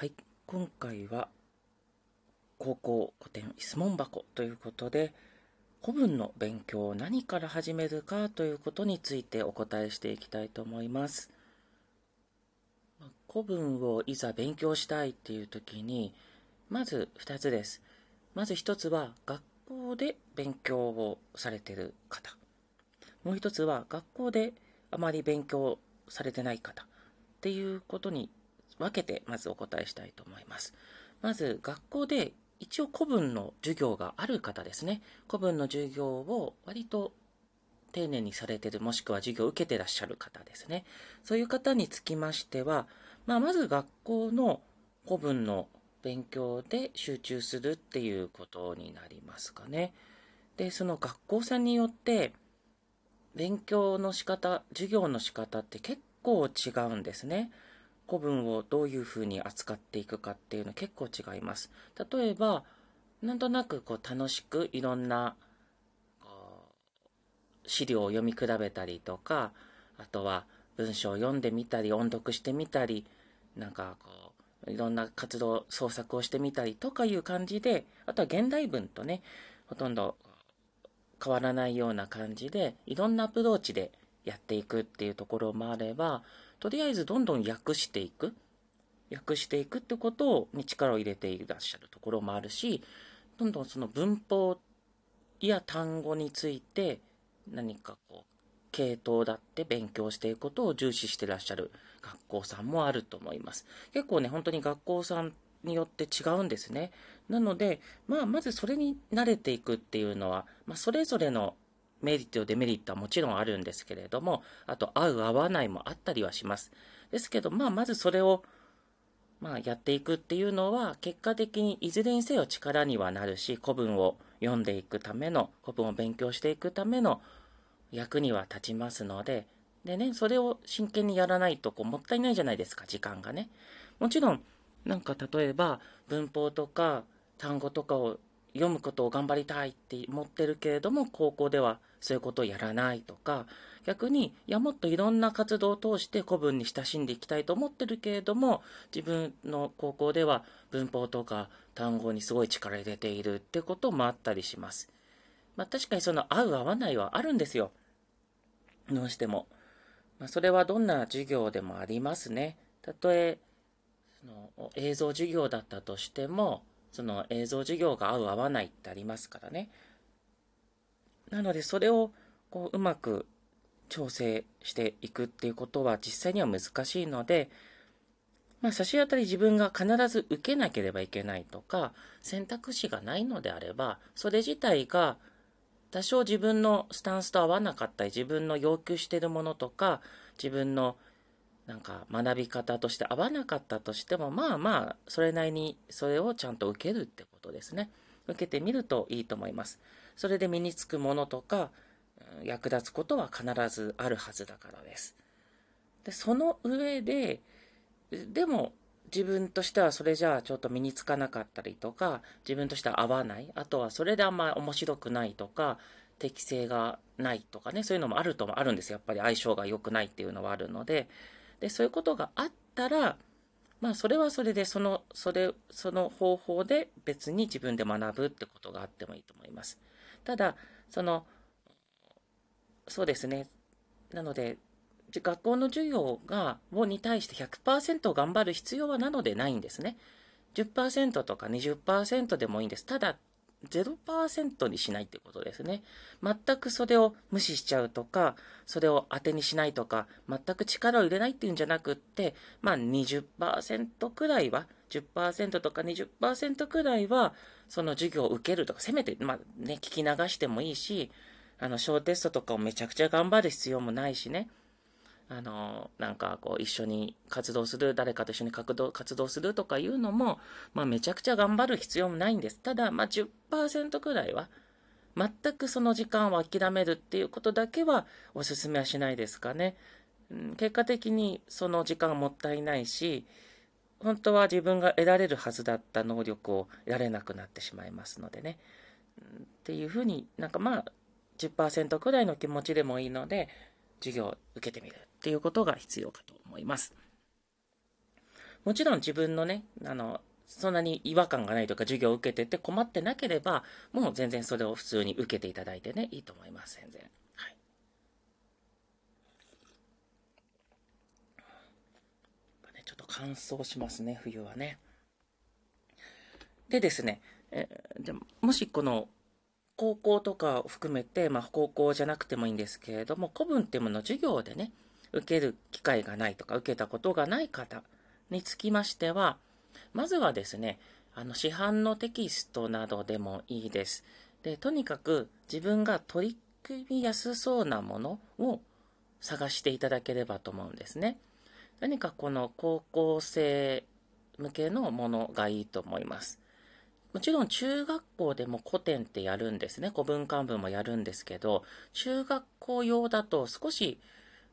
はい、今回は高校古典質問箱ということで古文の勉強を何から始めるかということについてお答えしていきたいと思います。古文をいざ勉強したいっていう時にまず2つです。まず1つは学校で勉強をされている方。もう1つは学校であまり勉強されてない方っていうことに分けてまずお答えしたいと思います。まず学校で一応古文の授業がある方ですね。古文の授業を割と丁寧にされてる、もしくは授業を受けてらっしゃる方ですね。そういう方につきましては、まあ、まず学校の古文の勉強で集中するっていうことになりますかね。で、その学校さんによって、勉強の仕方、授業の仕方って結構違うんですね。古文をどういうふうに扱っていくかっていうの結構違います。例えば、なんとなくこう楽しくいろんな資料を読み比べたりとか、あとは文章を読んでみたり、音読してみたり、なんかこう、いろんな活動、創作をしてみたりとかいう感じで、あとは現代文とね、ほとんど変わらないような感じで、いろんなアプローチでやっていくっていうところもあれば、とりあえずどんどん訳していく、訳していくってことに力を入れていらっしゃるところもあるし、どんどんその文法や単語について何かこう、系統だって勉強していくことを重視してらっしゃる学校さんもあると思います。結構ね、本当に学校さんによって違うんですね。なので、まあ、まずそれに慣れていくっていうのは、まあ、それぞれのメリット、デメリットはもちろんあるんですけれども、あと、合う、合わないもあったりはします。ですけど、まあ、まずそれを、まあ、やっていくっていうのは、結果的にいずれにせよ力にはなるし、古文を読んでいくための、古文を勉強していくための役には立ちますので、でね、それを真剣にやらないと、こう、もったいないじゃないですか、時間がね。もちろん、なんか例えば、文法とか単語とかを読むことを頑張りたいって思ってるけれども、高校ではそういうことをやらないとか、逆に、いや、もっといろんな活動を通して古文に親しんでいきたいと思ってるけれども、自分の高校では文法とか単語にすごい力入れているってこともあったりします。まあ確かにその合う合わないはあるんですよ。どうしても。まあ、それはどんな授業でもありますね。たとえ、その映像授業だったとしても、その映像授業が合う合わないってありますからね。なのでそれをこううまく調整していくっていうことは実際には難しいので、まあ、差し当たり自分が必ず受けなければいけないとか、選択肢がないのであれば、それ自体が多少自分のスタンスと合わなかったり、自分の要求してるものとか、自分のなんか学び方として合わなかったとしても、まあまあ、それなりにそれをちゃんと受けるってことですね。受けてみるといいと思います。それで身につくものとか、役立つことは必ずあるはずだからです。で、その上で、でも自分としてはそれじゃあちょっと身につかなかったりとか、自分としては合わない、あとはそれであんま面白くないとか、適性がないとかね、そういうのもあるともあるんです。やっぱり相性が良くないっていうのはあるので、で、そういうことがあったら、まあ、それはそれで、その、それ、その方法で別に自分で学ぶってことがあってもいいと思います。ただ、その、そうですね。なので、学校の授業が、をに対して100%頑張る必要はなのでないんですね。10%とか20%でもいいんです。ただ、0%にしないってことですね。全くそれを無視しちゃうとか、それを当てにしないとか、全く力を入れないっていうんじゃなくって、まあ20%くらいは、10%とか20%くらいは、その授業を受けるとか、せめて、まあね、聞き流してもいいし、あの、小テストとかをめちゃくちゃ頑張る必要もないしね。あの、なんかこう一緒に活動する、誰かと一緒に活動活動するとかいうのも、まあめちゃくちゃ頑張る必要もないんです。ただ、まあ10%くらいは、全くその時間を諦めるっていうことだけはお勧めはしないですかね。結果的にその時間もったいないし、本当は自分が得られるはずだった能力を得られなくなってしまいますのでね。っていうふうになんかまあ10%くらいの気持ちでもいいので、授業を受けてみるっていうことが必要かと思います。もちろん自分のね、あの、そんなに違和感がないとか授業を受けてて困ってなければ、もう全然それを普通に受けていただいてね、いいと思います、全然。はい。ねちょっと乾燥しますね、冬はね。でですね、えでもしこの高校とかを含めて、まあ、高校じゃなくてもいいんですけれども、古文っていうものを授業でね、受ける機会がないとか、受けたことがない方につきましては、まずはですね、あの市販のテキストなどでもいいです。で、とにかく自分が取り組みやすそうなものを探していただければと思うんですね。何かこの高校生向けのものがいいと思います。もちろん中学校でも古典ってやるんですね。古文漢文もやるんですけど、中学校用だと少し、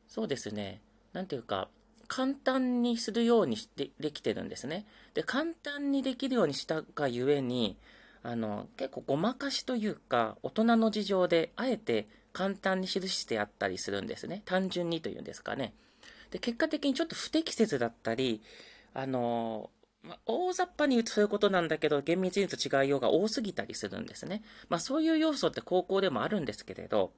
そうですね、なんていうか、簡単にするようにしてできてるんですね。で、簡単にできるようにしたがゆえに、あの、結構ごまかしというか、大人の事情で、あえて簡単に記してあったりするんですね。単純にというんですかね。で、結果的にちょっと不適切だったり、あの、まあ、大雑把に言うとそういうことなんだけど、厳密に言うと違いようが多すぎたりするんですね。まあそういう要素って高校でもあるんですけれど、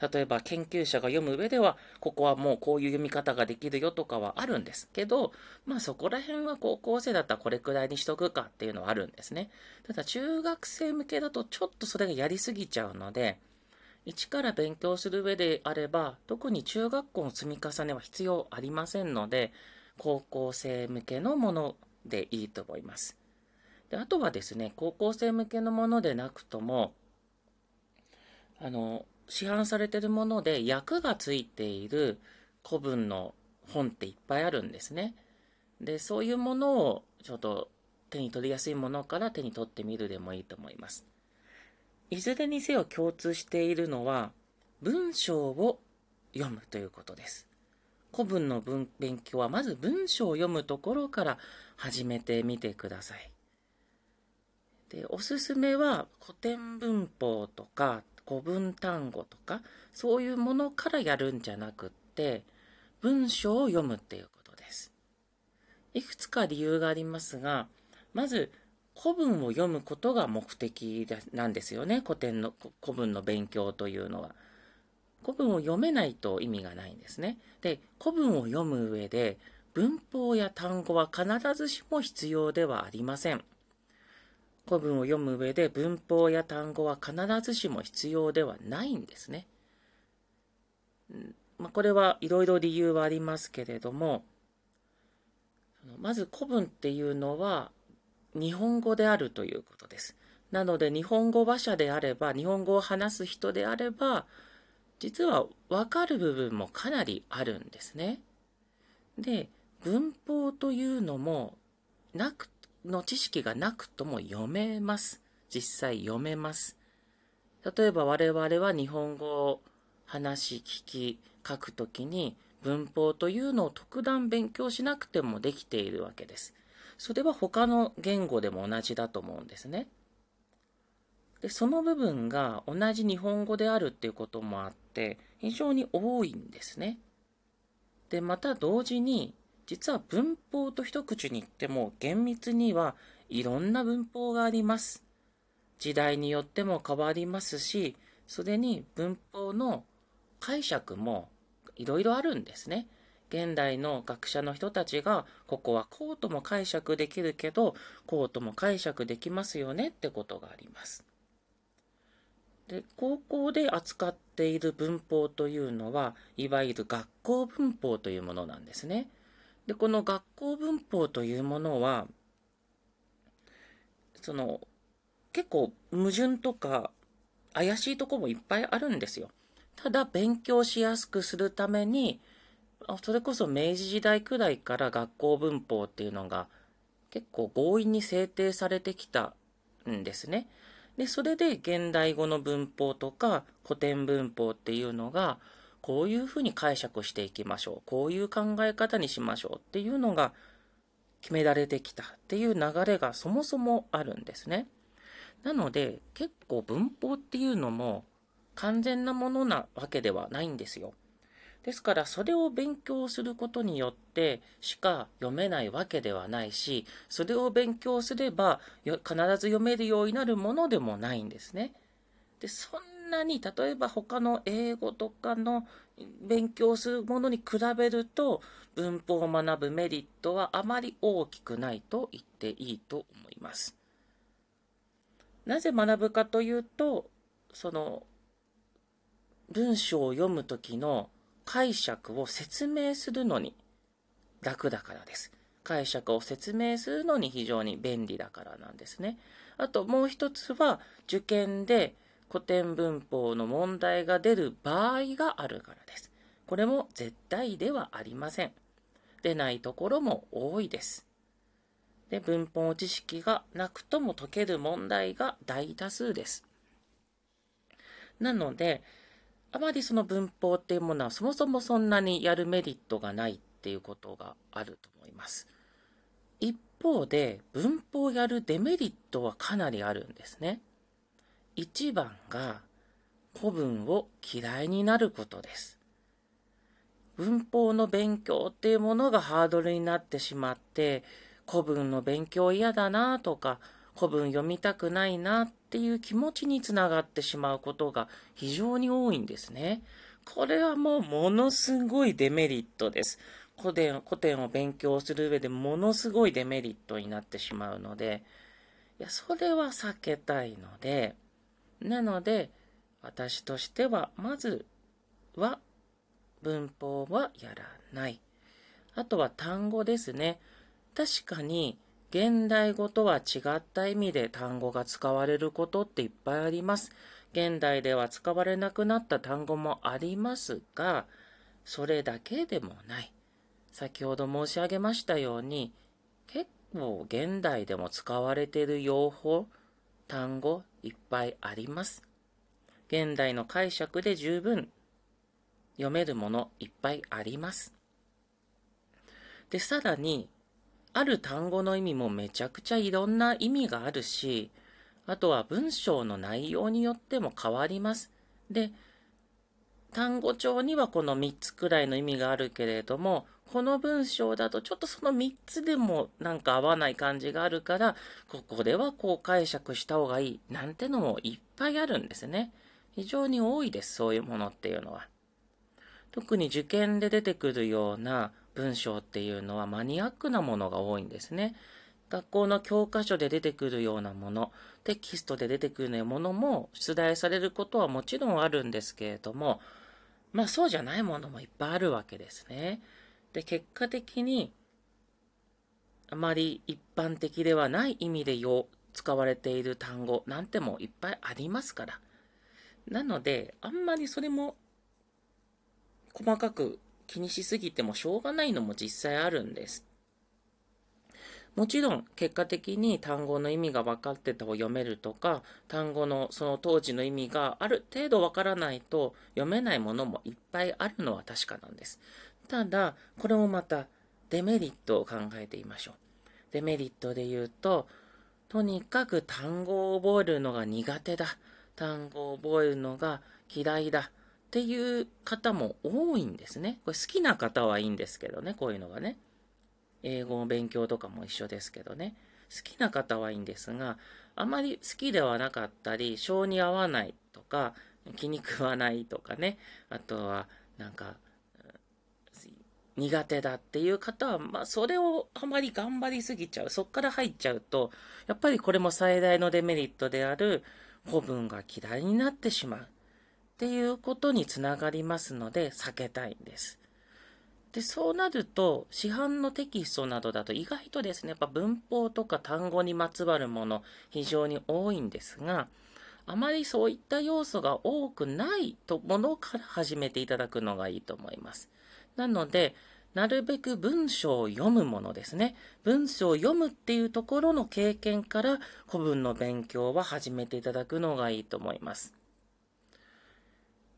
例えば研究者が読む上では、ここはもうこういう読み方ができるよとかはあるんですけど、まあそこら辺は高校生だったらこれくらいにしとくかっていうのはあるんですね。ただ中学生向けだとちょっとそれがやりすぎちゃうので、一から勉強する上であれば、特に中学校の積み重ねは必要ありませんので、高校生向けのものでいいと思います。であとはですね、高校生向けのものでなくとも、あの、市販されてるもので役がついている古文の本っていっぱいあるんですね。で、そういうものをちょっと手に取りやすいものから手に取ってみるでもいいと思います。いずれにせよ共通しているのは文章を読むということです。古文の文勉強はまず文章を読むところから始めてみてください。で、おすすめは古典文法とか古文単語とかそういうものからやるんじゃなくって文章を読むっていうことです。いくつか理由がありますが、まず古文を読むことが目的なんですよね。古典の古文の勉強というのは。古文を読めないと意味がないんですね。で、古文を読む上で文法や単語は必ずしも必要ではありません。古文を読む上で文法や単語は必ずしも必要ではないんですね。まあ、これはいろいろ理由はありますけれども、まず古文っていうのは日本語であるということです。なので日本語話者であれば、日本語を話す人であれば、実は分かる部分もかなりあるんですね。で、文法というのも、なく、の知識がなくとも読めます。実際読めます。例えば我々は日本語を話、聞き、書くときに文法というのを特段勉強しなくてもできているわけです。それは他の言語でも同じだと思うんですね。で、その部分が同じ日本語であるっていうこともあって、非常に多いんですね。で、また同時に、実は文法と一口に言っても厳密にはいろんな文法があります。時代によっても変わりますし、それに文法の解釈もいろいろあるんですね。現代の学者の人たちが、ここはこうとも解釈できるけど、こうとも解釈できますよねってことがあります。で、高校で扱っている文法というのは、いわゆる学校文法というものなんですね。で、この学校文法というものは、その、結構矛盾とか怪しいとこもいっぱいあるんですよ。ただ、勉強しやすくするために、それこそ明治時代くらいから学校文法っていうのが結構強引に制定されてきたんですね。で、それで現代語の文法とか古典文法っていうのが、こういうふうに解釈していきましょう。こういう考え方にしましょうっていうのが決められてきたっていう流れがそもそもあるんですね。なので、結構文法っていうのも完全なものなわけではないんですよ。ですからそれを勉強することによってしか読めないわけではないし、それを勉強すれば必ず読めるようになるものでもないんですね。で、そんなに例えば他の英語とかの勉強するものに比べると文法を学ぶメリットはあまり大きくないと言っていいと思います。なぜ学ぶかというと、その文章を読むときの解釈を説明するのに楽だからです。解釈を説明するのに非常に便利だからなんですね。あともう一つは受験で古典文法の問題が出る場合があるからです。これも絶対ではありません。出ないところも多いです。で、文法知識がなくとも解ける問題が大多数です。なので、あまりその文法っていうものはそもそもそんなにやるメリットがないっていうことがあると思います。一方で文法をやるデメリットはかなりあるんですね。一番が古文を嫌いになることです。文法の勉強っていうものがハードルになってしまって、古文の勉強嫌だなとか、古文読みたくないなっていう気持ちにつながってしまうことが非常に多いんですね。これはもうものすごいデメリットです。古典古典を勉強する上でものすごいデメリットになってしまうので、いや、それは避けたいので、なので、私としては、まずは、文法はやらない。あとは単語ですね。確かに、現代語とは違った意味で単語が使われることっていっぱいあります。現代では使われなくなった単語もありますが、それだけでもない。先ほど申し上げましたように、結構現代でも使われている用法、単語いっぱいあります。現代の解釈で十分読めるものいっぱいあります。で、さらに、ある単語の意味もめちゃくちゃいろんな意味があるし、あとは文章の内容によっても変わります。で、単語帳にはこの3つくらいの意味があるけれども、この文章だとちょっとその3つでもなんか合わない感じがあるから、ここではこう解釈した方がいいなんてのもいっぱいあるんですね。非常に多いです、そういうものっていうのは。特に受験で出てくるような文章っていうのはマニアックなものが多いんですね。学校の教科書で出てくるようなもの、テキストで出てくるようなものも出題されることはもちろんあるんですけれども、まあそうじゃないものもいっぱいあるわけですね。で、結果的に、あまり一般的ではない意味でよ使われている単語なんてもいっぱいありますから。なので、あんまりそれも細かく気にしすぎてもしょうがないのも実際あるんです。もちろん結果的に単語の意味が分かってたを読めるとか単語のその当時の意味がある程度分からないと読めないものもいっぱいあるのは確かなんです。ただこれもまたデメリットを考えてみましょう。デメリットで言うととにかく単語を覚えるのが苦手だ単語を覚えるのが嫌いだっていう方も多いんですね。これ好きな方はいいんですけどね、こういうのがね。英語の勉強とかも一緒ですけどね。好きな方はいいんですが、あまり好きではなかったり、性に合わないとか、気に食わないとかね。あとは、なんか、苦手だっていう方は、まあ、それをあまり頑張りすぎちゃう。そっから入っちゃうと、やっぱりこれも最大のデメリットである、古文が嫌いになってしまう。っていうことにつながりますので避けたいんです。で、そうなると、市販のテキストなどだと意外とですね、やっぱ文法とか単語にまつわるもの非常に多いんですが、あまりそういった要素が多くないとものから始めていただくのがいいと思います。なので、なるべく文章を読むものですね。文章を読むっていうところの経験から古文の勉強は始めていただくのがいいと思います。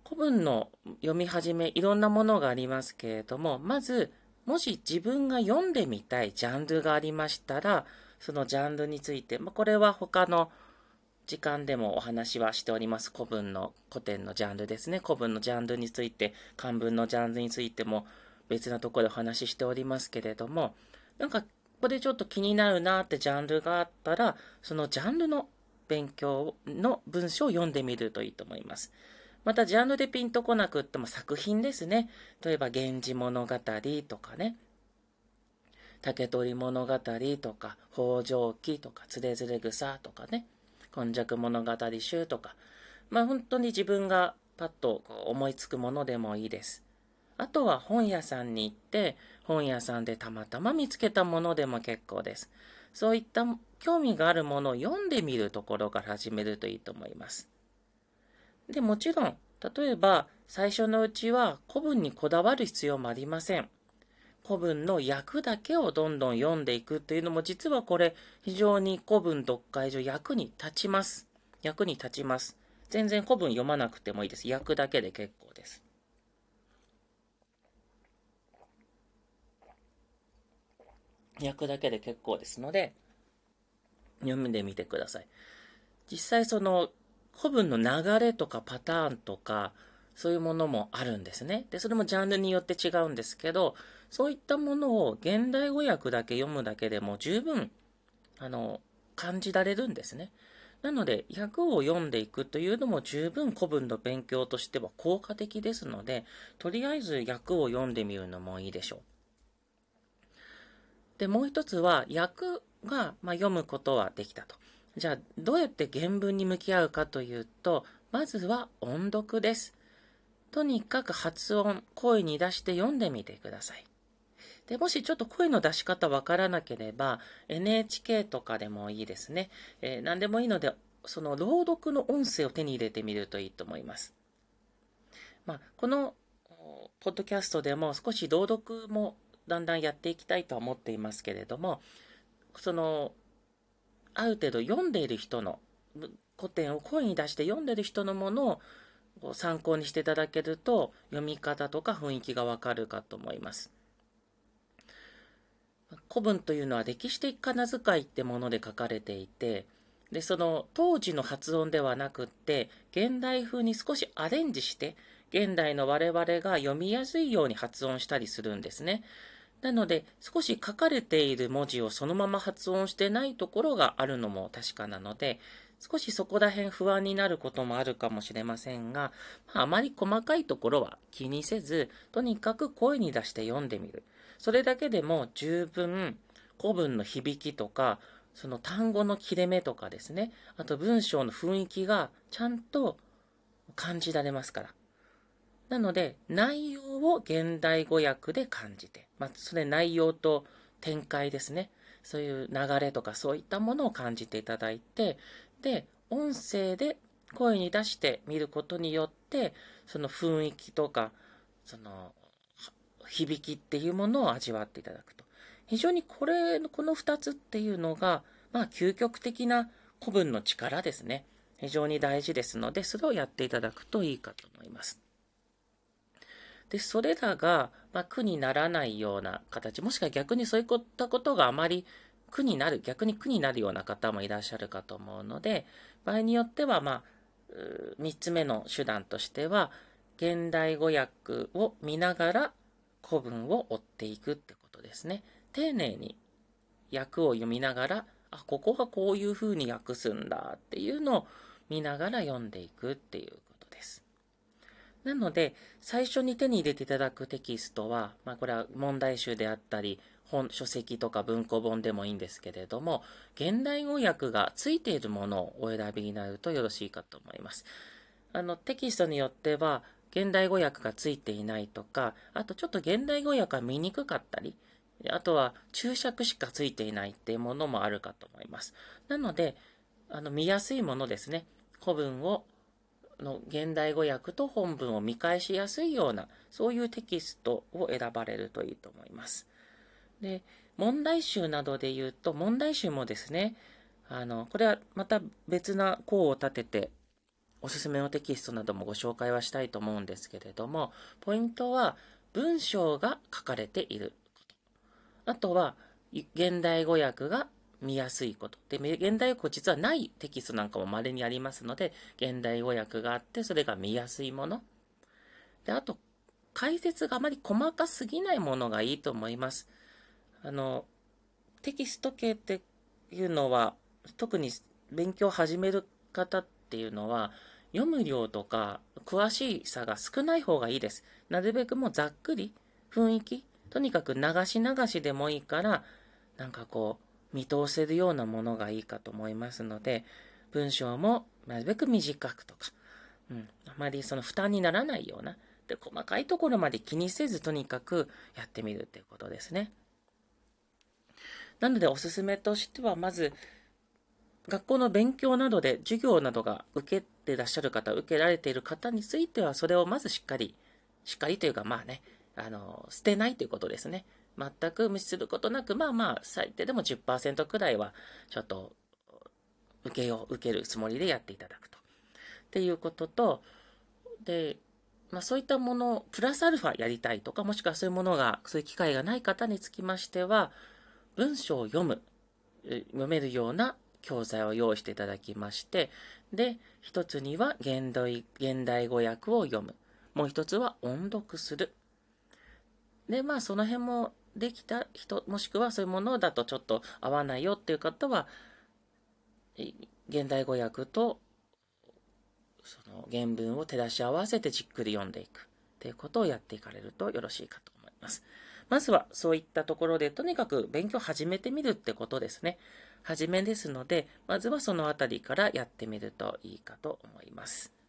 古文の読み始め、いろんなものがありますけれども、まず、もし自分が読んでみたいジャンルがありましたら、そのジャンルについて、まあ、これは他の時間でもお話はしております古文の古典のジャンルですね。古文のジャンルについて、漢文のジャンルについても別なところでお話ししておりますけれども、なんかここでちょっと気になるなってジャンルがあったら、そのジャンルの勉強の文章を読んでみるといいと思います。また、ジャンルでピンとこなくっても作品ですね。例えば、源氏物語とかね。竹取物語とか、北条記とか、つれづれ草とかね。今昔物語集とか。まあ、本当に自分がパッと思いつくものでもいいです。あとは本屋さんに行って、本屋さんでたまたま見つけたものでも結構です。そういった興味があるものを読んでみるところから始めるといいと思います。で、もちろん、例えば、最初のうちは古文にこだわる必要もありません。古文の訳だけをどんどん読んでいくっていうのも実はこれ非常に古文読解上役に立ちます。役に立ちます。全然古文読まなくてもいいです。訳だけで結構です。訳だけで結構ですので、読んでみてください。実際その古文の流れとかパターンとか、そういうものもあるんですね。で、それもジャンルによって違うんですけど、そういったものを現代語訳だけ読むだけでも十分、あの、感じられるんですね。なので、訳を読んでいくというのも十分古文の勉強としては効果的ですので、とりあえず訳を読んでみるのもいいでしょう。で、もう一つは、訳が、まあ、読むことはできたと。じゃあ、どうやって原文に向き合うかというと、まずは音読です。とにかく発音、声に出して読んでみてください。で、もしちょっと声の出し方わからなければ、NHK とかでもいいですね。えー、何でもいいので、その朗読の音声を手に入れてみるといいと思います。まあ、この、ポッドキャストでも少し朗読もだんだんやっていきたいとは思っていますけれども、その、ある程度読んでいる人の、古典を声に出して読んでる人のものを参考にしていただけると、読み方とか雰囲気がわかるかと思います。古文というのは歴史的仮名遣いってもので書かれていて、で、その当時の発音ではなくって、現代風に少しアレンジして、現代の我々が読みやすいように発音したりするんですね。なので、少し書かれている文字をそのまま発音してないところがあるのも確かなので、少しそこら辺不安になることもあるかもしれませんが、まあ、あまり細かいところは気にせず、とにかく声に出して読んでみる。それだけでも十分古文の響きとか、その単語の切れ目とかですね、あと文章の雰囲気がちゃんと感じられますから。なので、内容を現代語訳で感じて、まあ、それ内容と展開ですね。そういう流れとかそういったものを感じていただいて、で、音声で声に出してみることによって、その雰囲気とか、その、響きっていうものを味わっていただくと。非常にこれ、この2つっていうのが、まあ、究極的な古文の力ですね。非常に大事ですので、それをやっていただくといいかと思います。で、それらが、まあ、苦にならないような形、もしくは逆にそういったことがあまり苦になる、逆に苦になるような方もいらっしゃるかと思うので、場合によっては、まあ、3つ目の手段としては、現代語訳を見ながら古文を追っていくってことですね。丁寧に訳を読みながら、あ、ここはこういうふうに訳すんだっていうのを見ながら読んでいくっていうなので、最初に手に入れていただくテキストは、まあ、これは問題集であったり、本、書籍とか文庫本でもいいんですけれども、現代語訳がついているものをお選びになるとよろしいかと思います。あの、テキストによっては、現代語訳がついていないとか、あとちょっと現代語訳が見にくかったり、あとは注釈しかついていないっていうものもあるかと思います。なので、あの、見やすいものですね。古文をの現代語訳と本文を見返しやすいような、そういうテキストを選ばれるといいと思います。で、問題集などで言うと、問題集もですね、あの、これはまた別な項を立てて、おすすめのテキストなどもご紹介はしたいと思うんですけれども、ポイントは文章が書かれていること。あとは、現代語訳が見やすいこと。で、現代語実はないテキストなんかも稀にありますので、現代語訳があって、それが見やすいもの。で、あと、解説があまり細かすぎないものがいいと思います。あの、テキスト系っていうのは、特に勉強を始める方っていうのは、読む量とか詳しさが少ない方がいいです。なるべくもうざっくり、雰囲気、とにかく流し流しでもいいから、なんかこう、見通せるようなものがいいかと思いますので、文章もなるべく短くとか、うん、あまりその負担にならないような、で、細かいところまで気にせず、とにかくやってみるっていうことですね。なので、おすすめとしては、まず、学校の勉強などで授業などが受けてらっしゃる方、受けられている方については、それをまずしっかり、しっかりというか、まあね、あの、捨てないということですね。全く無視することなく、まあまあ、最低でも10%くらいは、ちょっと、受けよう、受けるつもりでやっていただくと。っていうことと、で、まあそういったものをプラスアルファやりたいとか、もしくはそういうものが、そういう機会がない方につきましては、文章を読む、読めるような教材を用意していただきまして、で、一つには現代現代語訳を読む。もう一つは音読する。で、まあその辺もできた人、もしくはそういうものだとちょっと合わないよっていう方は、現代語訳とその原文を照らし合わせてじっくり読んでいくっていうことをやっていかれるとよろしいかと思います。まずはそういったところでとにかく勉強始めてみるってことですね。初めですので、まずはそのあたりからやってみるといいかと思います。